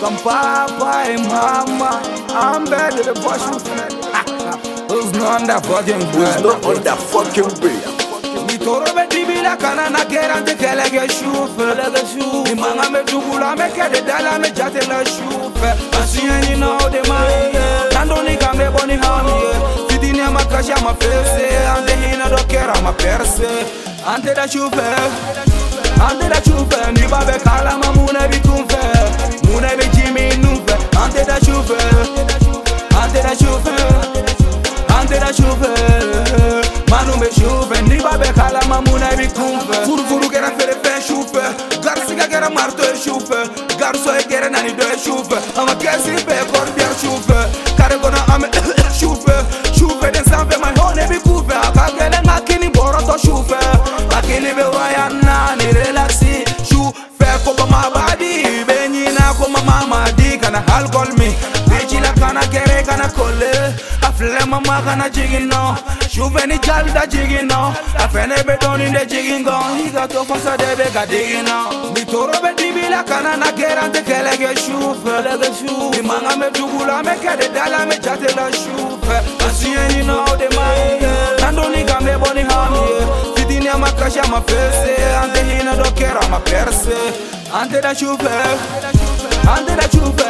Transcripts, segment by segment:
Comme papa et maman, I'm better than boss you. Who's not that fucking Who's good? not on that fucking beat? Mitoro be dibila kana na kera nte kelege shufe Imanga me dugula me kede dala me jate la shufe Asiye ni no de mai. Nando ni kambe boni hami Fidini ama kashi ama fese Ante hina do kera ama perse Ante da shufe Ante da shufe Ni babe kala ma mune bi kunfe Mune bi beshuve ndibabekhala mamuna ebikhuve furufurukera fere feshuve gera marto e eshuve garso si nanito eshuve amakesibe kordia Kare gona ame shuve shuve densamve mahone ebikuve akakele ngakini boroto shuve akini beurayanna nirelaxi shuve koba mabadi benyina koma mamadi kana halkolmi bechila kana kere kana kole Afle mama kana jigino Shufe ni jali da jigino Afene be doni de jigingo Higa to fonsa de be ga digino. Mitoro be dibila kana na kera te kelege shufe Imanga me dugula me kede dala me jate la shufe. Asiye ni no de mai Nando ni gambe boni hami Fidini ama kashi ama fese Ante hina do kera ama perse. Ante da shufe Ante da shufe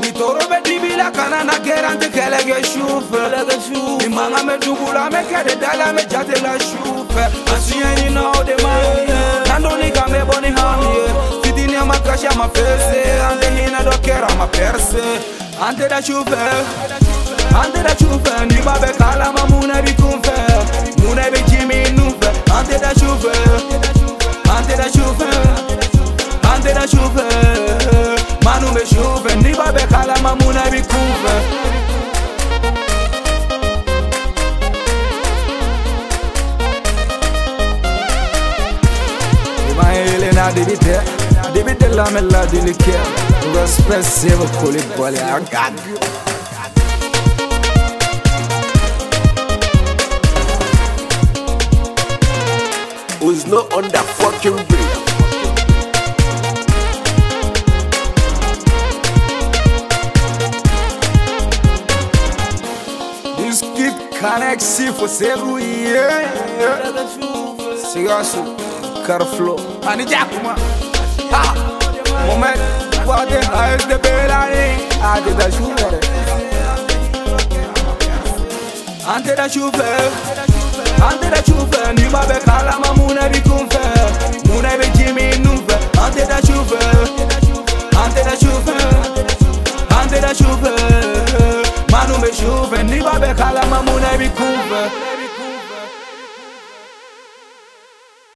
Mitoro be dibila kana na kera nte kelege shufe Imanga me dugula me kede dala me jate la shufe Asiye ni no de mai Nando ni kambe boni hami Fidini ama kashi ama fese Ante hina do kera ama perse Ante da shufe Ante da shufe Ni babe kala ma mune bi kunfe Mune bi jimi nufe Ante da shufe Ante da shufe Ante da shufe Manu me shufe Ni منو بشوفه نیبا به قلممونه بیکوفه na dibite dibite la mella dilike respect save kulik bale agad Who's not on the fucking bridge? Connectie, faut s'ébrouiller. C'est Yosu, Carflo. Ani Jakuma. Ha! Moment, Wade, Aïe de Belani. Aïe de Jouvere. Ante da Jouvere. Ante da Jouvere. Nima Bekala Mamuna Rikumfere.